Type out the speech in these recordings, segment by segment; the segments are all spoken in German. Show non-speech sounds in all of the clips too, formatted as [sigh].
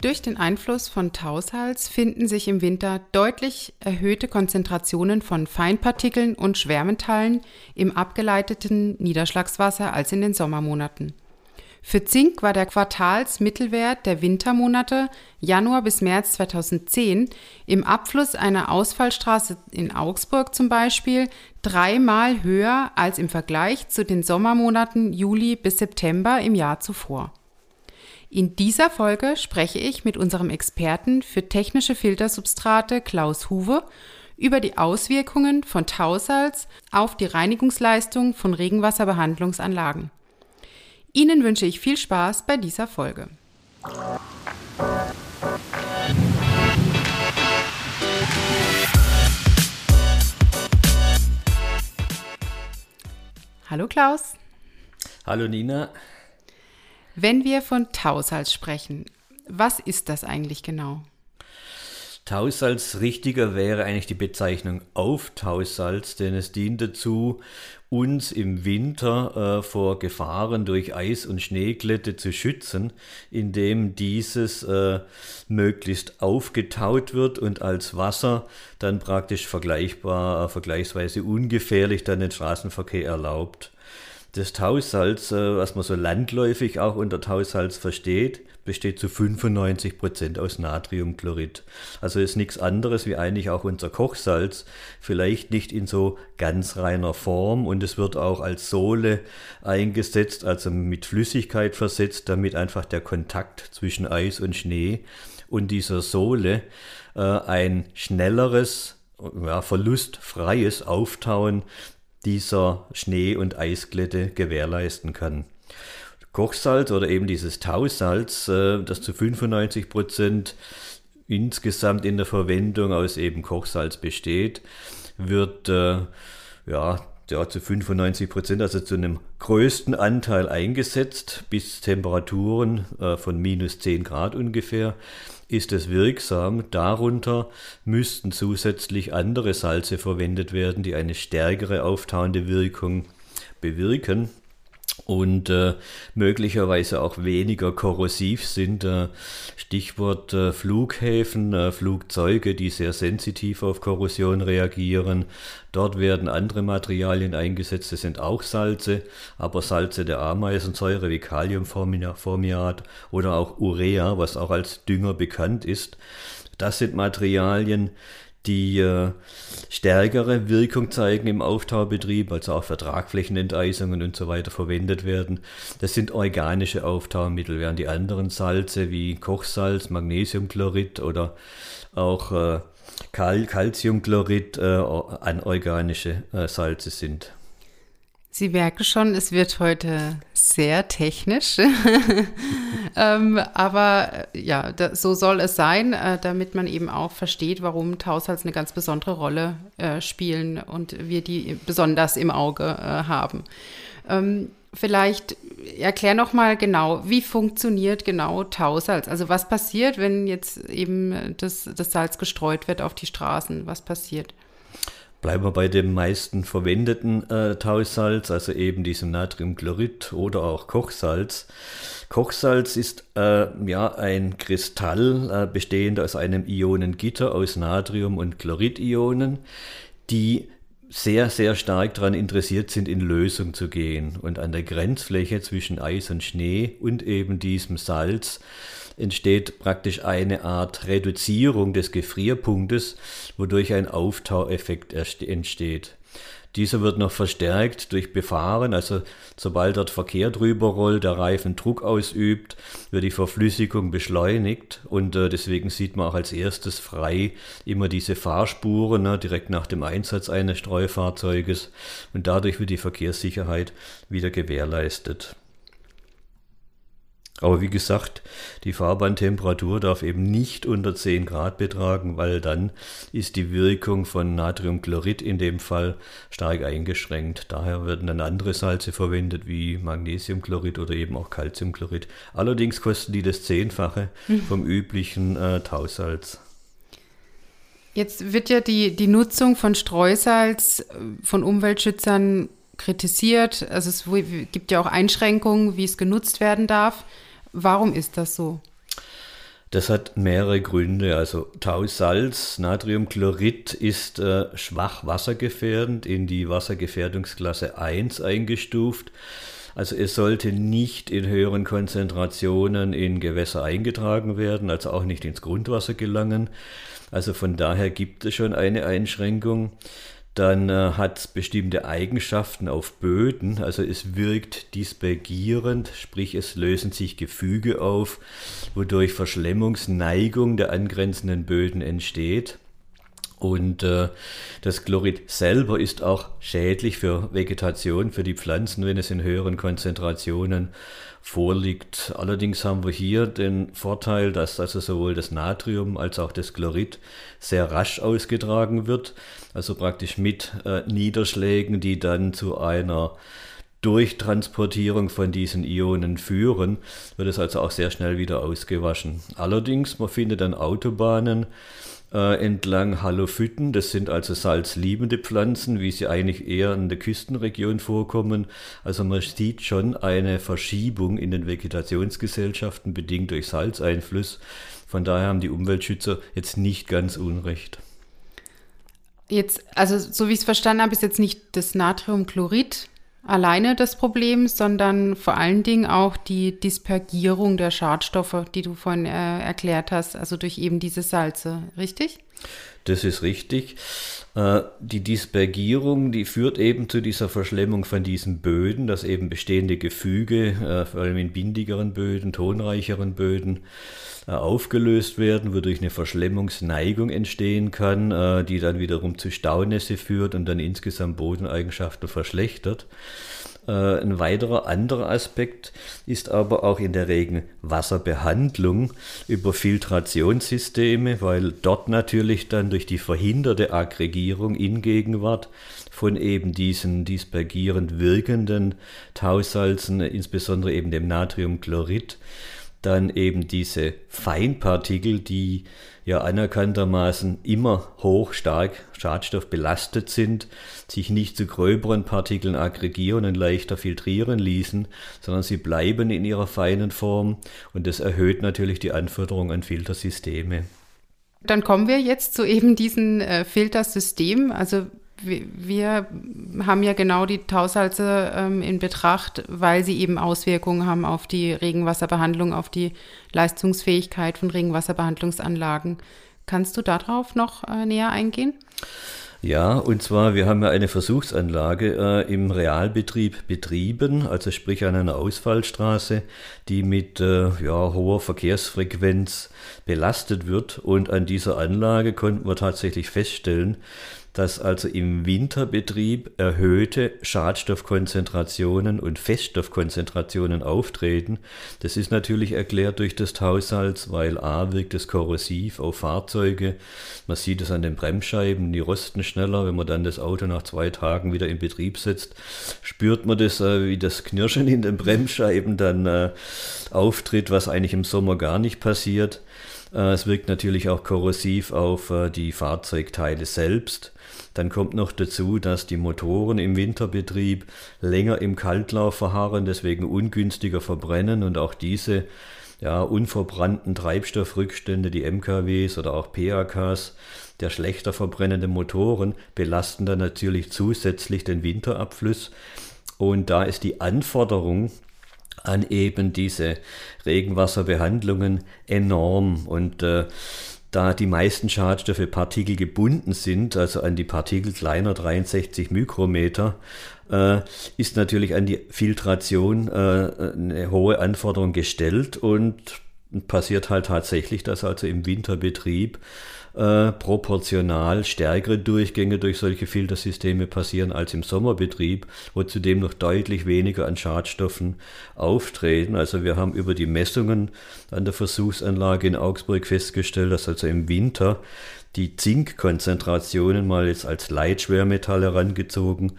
Durch den Einfluss von Tausalz finden sich im Winter deutlich erhöhte Konzentrationen von Feinpartikeln und Schwermetallen im abgeleiteten Niederschlagswasser als in den Sommermonaten. Für Zink war der Quartalsmittelwert der Wintermonate Januar bis März 2010 im Abfluss einer Ausfallstraße in Augsburg zum Beispiel dreimal höher als im Vergleich zu den Sommermonaten Juli bis September im Jahr zuvor. In dieser Folge spreche ich mit unserem Experten für technische Filtersubstrate Klaus Huwe über die Auswirkungen von Tausalz auf die Reinigungsleistung von Regenwasserbehandlungsanlagen. Ihnen wünsche ich viel Spaß bei dieser Folge. Hallo Klaus. Hallo Nina. Wenn wir von Tausalz sprechen, was ist das eigentlich genau? Tausalz richtiger wäre eigentlich die Bezeichnung Auftausalz, denn es dient dazu, uns im Winter äh, vor Gefahren durch Eis- und Schneeglätte zu schützen, indem dieses äh, möglichst aufgetaut wird und als Wasser dann praktisch vergleichbar, äh, vergleichsweise ungefährlich dann den Straßenverkehr erlaubt. Das Tausalz, äh, was man so landläufig auch unter Tausalz versteht, besteht zu 95 Prozent aus Natriumchlorid. Also ist nichts anderes wie eigentlich auch unser Kochsalz, vielleicht nicht in so ganz reiner Form und es wird auch als Sohle eingesetzt, also mit Flüssigkeit versetzt, damit einfach der Kontakt zwischen Eis und Schnee und dieser Sohle äh, ein schnelleres ja, verlustfreies Auftauen dieser Schnee- und Eisglätte gewährleisten kann. Kochsalz oder eben dieses Tausalz, äh, das zu 95 Prozent insgesamt in der Verwendung aus eben Kochsalz besteht, wird äh, ja, ja zu 95 Prozent, also zu einem größten Anteil eingesetzt, bis Temperaturen äh, von minus 10 Grad ungefähr ist es wirksam. Darunter müssten zusätzlich andere Salze verwendet werden, die eine stärkere auftauende Wirkung bewirken und äh, möglicherweise auch weniger korrosiv sind. Äh, Stichwort äh, Flughäfen, äh, Flugzeuge, die sehr sensitiv auf Korrosion reagieren. Dort werden andere Materialien eingesetzt, das sind auch Salze, aber Salze der Ameisensäure wie Kaliumformiat oder auch Urea, was auch als Dünger bekannt ist. Das sind Materialien, die äh, stärkere Wirkung zeigen im Auftaubetrieb, also auch für Tragflächenenteisungen und so weiter verwendet werden. Das sind organische Auftaumittel, während die anderen Salze wie Kochsalz, Magnesiumchlorid oder auch äh, Calciumchlorid äh, anorganische äh, Salze sind. Sie merken schon, es wird heute sehr technisch. [laughs] ähm, aber äh, ja, da, so soll es sein, äh, damit man eben auch versteht, warum Tausalz eine ganz besondere Rolle äh, spielen und wir die besonders im Auge äh, haben. Ähm, vielleicht erklär noch mal genau, wie funktioniert genau Tausalz? Also was passiert, wenn jetzt eben das, das Salz gestreut wird auf die Straßen? Was passiert? Bleiben wir bei dem meisten verwendeten äh, Tausalz, also eben diesem Natriumchlorid oder auch Kochsalz. Kochsalz ist äh, ja ein Kristall äh, bestehend aus einem Ionengitter aus Natrium- und Chloridionen, die sehr, sehr stark daran interessiert sind, in Lösung zu gehen und an der Grenzfläche zwischen Eis und Schnee und eben diesem Salz entsteht praktisch eine Art Reduzierung des Gefrierpunktes, wodurch ein Auftaueffekt entsteht. Dieser wird noch verstärkt durch Befahren, also sobald dort Verkehr drüber rollt, der Reifen Druck ausübt, wird die Verflüssigung beschleunigt und äh, deswegen sieht man auch als erstes frei immer diese Fahrspuren ne, direkt nach dem Einsatz eines Streufahrzeuges und dadurch wird die Verkehrssicherheit wieder gewährleistet. Aber wie gesagt, die Fahrbahntemperatur darf eben nicht unter 10 Grad betragen, weil dann ist die Wirkung von Natriumchlorid in dem Fall stark eingeschränkt. Daher werden dann andere Salze verwendet wie Magnesiumchlorid oder eben auch Calciumchlorid. Allerdings kosten die das Zehnfache hm. vom üblichen äh, Tausalz. Jetzt wird ja die, die Nutzung von Streusalz äh, von Umweltschützern kritisiert. Also es gibt ja auch Einschränkungen, wie es genutzt werden darf. Warum ist das so? Das hat mehrere Gründe. Also Tausalz, Natriumchlorid ist äh, schwach wassergefährdend, in die Wassergefährdungsklasse 1 eingestuft. Also es sollte nicht in höheren Konzentrationen in Gewässer eingetragen werden, also auch nicht ins Grundwasser gelangen. Also von daher gibt es schon eine Einschränkung. Dann äh, hat es bestimmte Eigenschaften auf Böden, also es wirkt dispergierend, sprich es lösen sich Gefüge auf, wodurch Verschlemmungsneigung der angrenzenden Böden entsteht. Und äh, das Chlorid selber ist auch schädlich für Vegetation, für die Pflanzen, wenn es in höheren Konzentrationen vorliegt. Allerdings haben wir hier den Vorteil, dass also sowohl das Natrium als auch das Chlorid sehr rasch ausgetragen wird, also praktisch mit äh, Niederschlägen, die dann zu einer Durchtransportierung von diesen Ionen führen, wird es also auch sehr schnell wieder ausgewaschen. Allerdings, man findet an Autobahnen äh, entlang Halophyten. Das sind also salzliebende Pflanzen, wie sie eigentlich eher in der Küstenregion vorkommen. Also man sieht schon eine Verschiebung in den Vegetationsgesellschaften bedingt durch Salzeinfluss. Von daher haben die Umweltschützer jetzt nicht ganz unrecht. Jetzt, also so wie ich es verstanden habe, ist jetzt nicht das Natriumchlorid alleine das Problem, sondern vor allen Dingen auch die Dispergierung der Schadstoffe, die du vorhin äh, erklärt hast, also durch eben diese Salze, richtig? Das ist richtig. Äh, die Dispergierung, die führt eben zu dieser Verschlemmung von diesen Böden, dass eben bestehende Gefüge, äh, vor allem in bindigeren Böden, tonreicheren Böden, äh, aufgelöst werden, wodurch eine Verschlemmungsneigung entstehen kann, die dann wiederum zu Staunässe führt und dann insgesamt Bodeneigenschaften verschlechtert. Äh, ein weiterer anderer Aspekt ist aber auch in der Regenwasserbehandlung über Filtrationssysteme, weil dort natürlich dann durch die verhinderte Aggregierung in Gegenwart von eben diesen dispergierend wirkenden Tausalzen, insbesondere eben dem Natriumchlorid, dann eben diese Feinpartikel, die ja anerkanntermaßen immer hoch stark schadstoffbelastet sind, sich nicht zu gröberen Partikeln aggregieren und leichter filtrieren ließen, sondern sie bleiben in ihrer feinen Form und das erhöht natürlich die Anforderungen an Filtersysteme. Dann kommen wir jetzt zu eben diesem äh, Filtersystem. Also wir, haben ja genau die Tausalze ähm, in Betracht, weil sie eben Auswirkungen haben auf die Regenwasserbehandlung, auf die Leistungsfähigkeit von Regenwasserbehandlungsanlagen. Kannst du darauf noch äh, näher eingehen? Ja, und zwar, wir haben ja eine Versuchsanlage äh, im Realbetrieb betrieben, also sprich an einer Ausfallstraße, die mit äh, ja, hoher Verkehrsfrequenz belastet wird. Und an dieser Anlage konnten wir tatsächlich feststellen, dass also im Winterbetrieb erhöhte Schadstoffkonzentrationen und Feststoffkonzentrationen auftreten. Das ist natürlich erklärt durch das Tausalz, weil A wirkt es korrosiv auf Fahrzeuge. Man sieht es an den Bremsscheiben, die rosten schneller. Wenn man dann das Auto nach zwei Tagen wieder in Betrieb setzt, spürt man das, äh, wie das Knirschen in den Bremsscheiben dann äh, auftritt, was eigentlich im Sommer gar nicht passiert. Äh, es wirkt natürlich auch korrosiv auf die Fahrzeugteile selbst. Dann kommt noch dazu, dass die Motoren im Winterbetrieb länger im Kaltlauf verharren, deswegen ungünstiger verbrennen und auch diese ja, unverbrannten Treibstoffrückstände, die MKWs oder auch PAKs, der schlechter verbrennenden Motoren belasten dann natürlich zusätzlich den Winterabfluss. Und da ist die Anforderung an eben diese Regenwasserbehandlungen enorm. Und äh, da die meisten Schadstoffe partikelgebunden sind, also an die Partikel kleiner 63 Mikrometer, äh, ist natürlich an die Filtration äh, eine hohe Anforderung gestellt und passiert halt tatsächlich, dass also im Winterbetrieb äh, proportional stärkere Durchgänge durch solche Filtersysteme passieren als im Sommerbetrieb, wo zudem noch deutlich weniger an Schadstoffen auftreten. Also wir haben über die Messungen an der Versuchsanlage in Augsburg festgestellt, dass also im Winter die Zinkkonzentrationen mal jetzt als Leitschwermetall herangezogen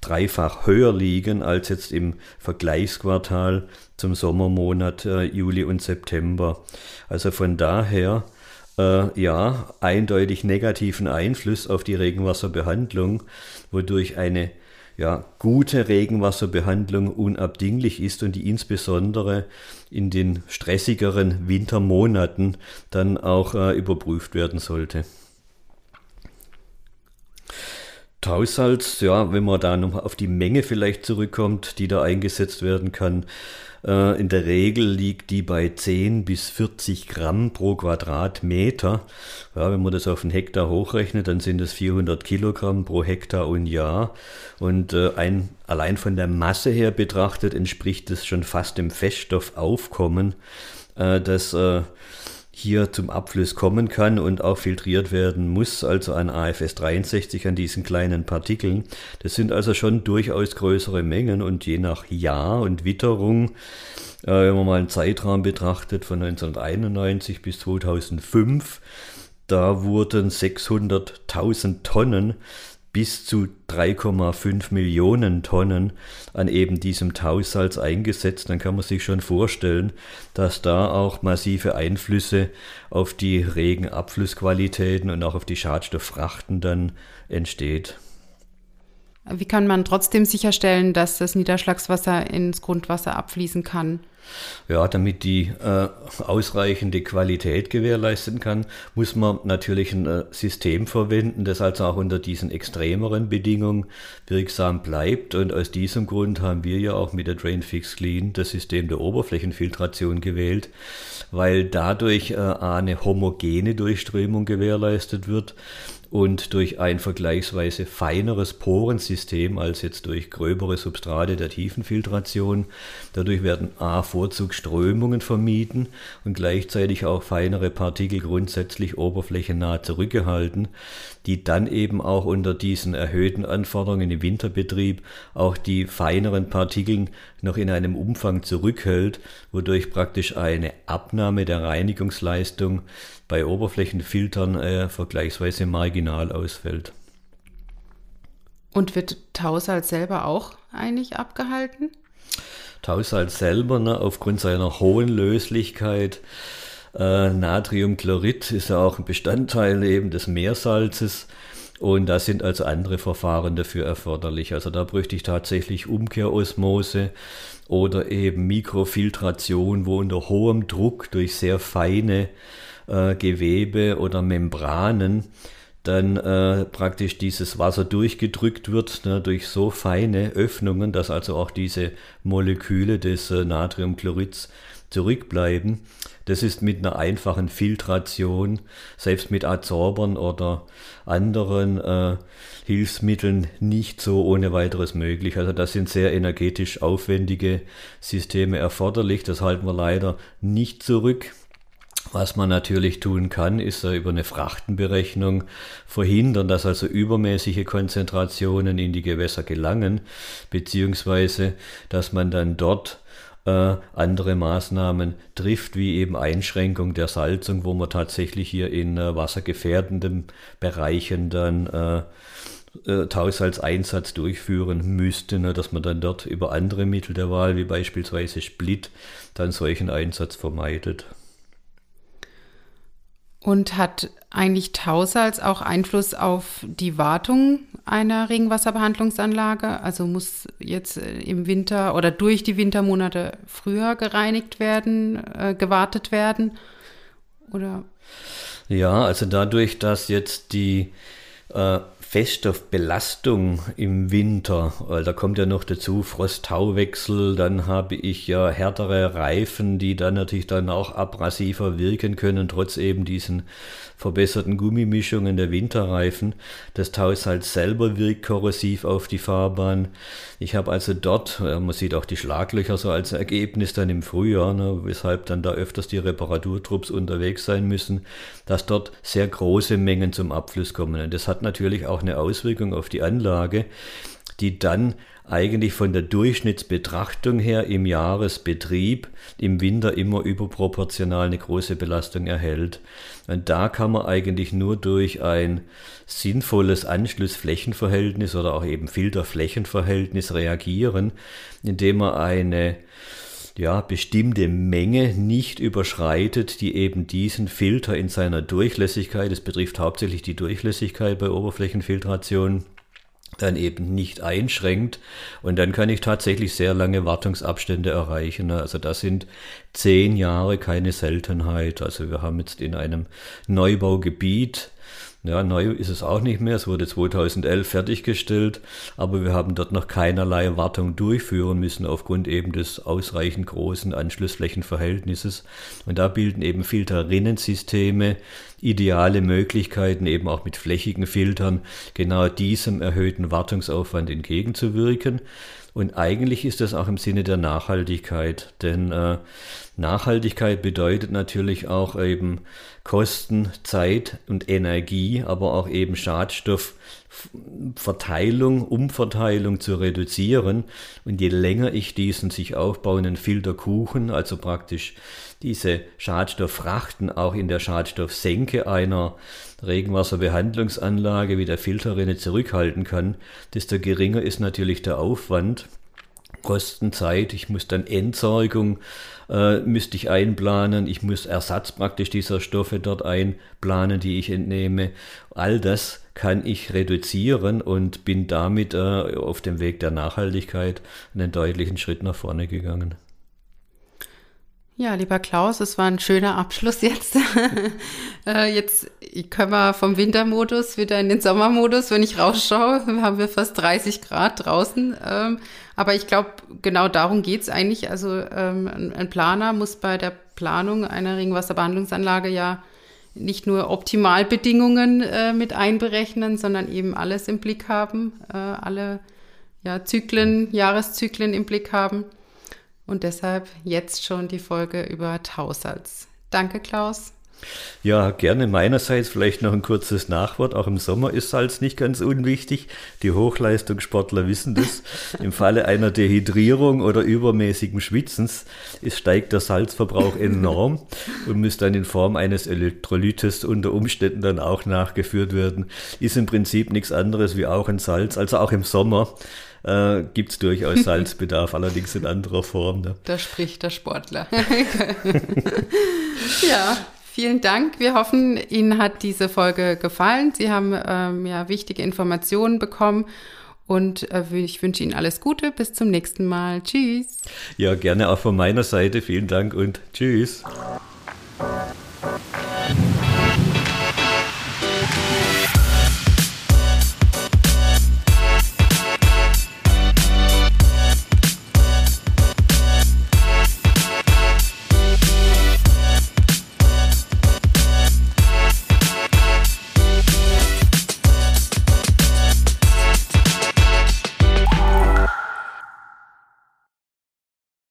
dreifach höher liegen als jetzt im Vergleichsquartal zum Sommermonat äh, Juli und September. Also von daher äh, ja, eindeutig negativen Einfluss auf die Regenwasserbehandlung, wodurch eine ja, gute Regenwasserbehandlung unabdinglich ist und die insbesondere in den stressigeren Wintermonaten dann auch äh, überprüft werden sollte. Tausalz, ja, wenn man da noch auf die Menge vielleicht zurückkommt, die da eingesetzt werden kann, in der Regel liegt die bei 10 bis 40 Gramm pro Quadratmeter. Ja, wenn man das auf einen Hektar hochrechnet, dann sind es 400 Kilogramm pro Hektar und Jahr. Und äh, ein, allein von der Masse her betrachtet entspricht es schon fast dem Feststoffaufkommen, äh, das hier zum Abfluss kommen kann und auch filtriert werden muss, also an AFS 63 an diesen kleinen Partikeln. Das sind also schon durchaus größere Mengen und je nach Jahr und Witterung, äh, wenn man mal einen Zeitraum betrachtet von 1991 bis 2005, da wurden 600.000 Tonnen bis zu 3,5 Millionen Tonnen an eben diesem Tausalz eingesetzt, dann kann man sich schon vorstellen, dass da auch massive Einflüsse auf die Regenabflussqualitäten und auch auf die Schadstofffrachten dann entsteht. Wie kann man trotzdem sicherstellen, dass das Niederschlagswasser ins Grundwasser abfließen kann? Ja, damit die äh, ausreichende Qualität gewährleisten kann, muss man natürlich ein äh, System verwenden, das also auch unter diesen extremeren Bedingungen wirksam bleibt. Und aus diesem Grund haben wir ja auch mit der Drain Fix Clean das System der Oberflächenfiltration gewählt, weil dadurch äh, eine homogene Durchströmung gewährleistet wird und durch ein vergleichsweise feineres Porensystem als jetzt durch gröbere Substrate der Tiefenfiltration. Dadurch werden A Vorzugsströmungen vermieden und gleichzeitig auch feinere Partikel grundsätzlich oberflächennah zurückgehalten, die dann eben auch unter diesen erhöhten Anforderungen im Winterbetrieb auch die feineren Partikeln noch in einem Umfang zurückhält, wodurch praktisch eine Abnahme der Reinigungsleistung bei Oberflächenfiltern äh, vergleichsweise marginal ausfällt. Und wird Tausalz selber auch eigentlich abgehalten? Tausalz selber, ne, aufgrund seiner hohen Löslichkeit, äh, Natriumchlorid ist ja auch ein Bestandteil eben des Meersalzes. Und da sind also andere Verfahren dafür erforderlich. Also da bräuchte ich tatsächlich Umkehrosmose oder eben Mikrofiltration, wo unter hohem Druck durch sehr feine äh, Gewebe oder Membranen dann äh, praktisch dieses Wasser durchgedrückt wird ne, durch so feine Öffnungen, dass also auch diese Moleküle des äh, Natriumchlorids zurückbleiben. Das ist mit einer einfachen Filtration, selbst mit Adsorbern oder anderen äh, Hilfsmitteln nicht so ohne weiteres möglich. Also das sind sehr energetisch aufwendige Systeme erforderlich. Das halten wir leider nicht zurück. Was man natürlich tun kann, ist über eine Frachtenberechnung verhindern, dass also übermäßige Konzentrationen in die Gewässer gelangen, beziehungsweise dass man dann dort äh, andere Maßnahmen trifft, wie eben Einschränkung der Salzung, wo man tatsächlich hier in äh, wassergefährdenden Bereichen dann äh, äh, Tausalzeinsatz durchführen müsste, ne, dass man dann dort über andere Mittel der Wahl, wie beispielsweise Split, dann solchen Einsatz vermeidet. Und hat eigentlich Tausalz auch Einfluss auf die Wartung einer Regenwasserbehandlungsanlage? Also muss jetzt äh, im Winter oder durch die Wintermonate früher gereinigt werden, äh, gewartet werden? Oder? Ja, also dadurch, dass jetzt die äh, Feststoffbelastung im Winter, weil da kommt ja noch dazu Frost-Tauwechsel, dann habe ich ja härtere Reifen, die dann natürlich dann auch abrasiver wirken können, trotz eben diesen verbesserten Gummimischungen der Winterreifen. Das Tausalz selber wirkt korrosiv auf die Fahrbahn. Ich habe also dort, man sieht auch die Schlaglöcher so als Ergebnis dann im Frühjahr, ne, weshalb dann da öfters die Reparaturtrupps unterwegs sein müssen, dass dort sehr große Mengen zum Abfluss kommen. Und das hat natürlich auch eine Auswirkung auf die Anlage, die dann eigentlich von der Durchschnittsbetrachtung her im Jahresbetrieb im Winter immer überproportional eine große Belastung erhält. Und da kann man eigentlich nur durch ein sinnvolles Anschlussflächenverhältnis oder auch eben Filterflächenverhältnis reagieren, indem man eine ja, bestimmte Menge nicht überschreitet, die eben diesen Filter in seiner Durchlässigkeit, es betrifft hauptsächlich die Durchlässigkeit bei Oberflächenfiltration, dann eben nicht einschränkt. Und dann kann ich tatsächlich sehr lange Wartungsabstände erreichen. Also das sind zehn Jahre keine Seltenheit. Also wir haben jetzt in einem Neubaugebiet ja, neu ist es auch nicht mehr. Es wurde 2011 fertiggestellt, aber wir haben dort noch keinerlei Wartung durchführen müssen aufgrund eben des ausreichend großen Anschlussflächenverhältnisses. Und da bilden eben Filterrinnensysteme ideale Möglichkeiten, eben auch mit flächigen Filtern genau diesem erhöhten Wartungsaufwand entgegenzuwirken. Und eigentlich ist das auch im Sinne der Nachhaltigkeit, denn äh, Nachhaltigkeit bedeutet natürlich auch eben Kosten, Zeit und Energie, aber auch eben Schadstoffverteilung, Umverteilung zu reduzieren. Und je länger ich diesen sich aufbauenden Filterkuchen, also praktisch diese Schadstofffrachten auch in der Schadstoffsenke einer Regenwasserbehandlungsanlage wie der Filterrinne zurückhalten kann, desto geringer ist natürlich der Aufwand. Kosten Zeit, ich muss dann Entsorgung äh, müsste ich einplanen, ich muss Ersatz praktisch dieser Stoffe dort einplanen, die ich entnehme. All das kann ich reduzieren und bin damit äh, auf dem Weg der Nachhaltigkeit einen deutlichen Schritt nach vorne gegangen. Ja, lieber Klaus, es war ein schöner Abschluss jetzt. [laughs] äh, jetzt können wir vom Wintermodus wieder in den Sommermodus. Wenn ich rausschaue, haben wir fast 30 Grad draußen. Ähm, aber ich glaube, genau darum geht's eigentlich. Also ähm, ein Planer muss bei der Planung einer Regenwasserbehandlungsanlage ja nicht nur Optimalbedingungen äh, mit einberechnen, sondern eben alles im Blick haben, äh, alle ja, Zyklen, Jahreszyklen im Blick haben. Und deshalb jetzt schon die Folge über Tausalz. Danke, Klaus. Ja, gerne meinerseits vielleicht noch ein kurzes Nachwort. Auch im Sommer ist Salz nicht ganz unwichtig. Die Hochleistungssportler wissen das. [laughs] Im Falle einer Dehydrierung oder übermäßigen Schwitzens ist, steigt der Salzverbrauch enorm und muss dann in Form eines Elektrolytes unter Umständen dann auch nachgeführt werden. Ist im Prinzip nichts anderes wie auch ein Salz, also auch im Sommer äh, gibt es durchaus Salzbedarf, allerdings in anderer Form. Ne? Da spricht der Sportler. [laughs] ja, vielen Dank. Wir hoffen, Ihnen hat diese Folge gefallen. Sie haben ähm, ja wichtige Informationen bekommen. Und äh, ich wünsche Ihnen alles Gute. Bis zum nächsten Mal. Tschüss. Ja, gerne auch von meiner Seite. Vielen Dank und tschüss.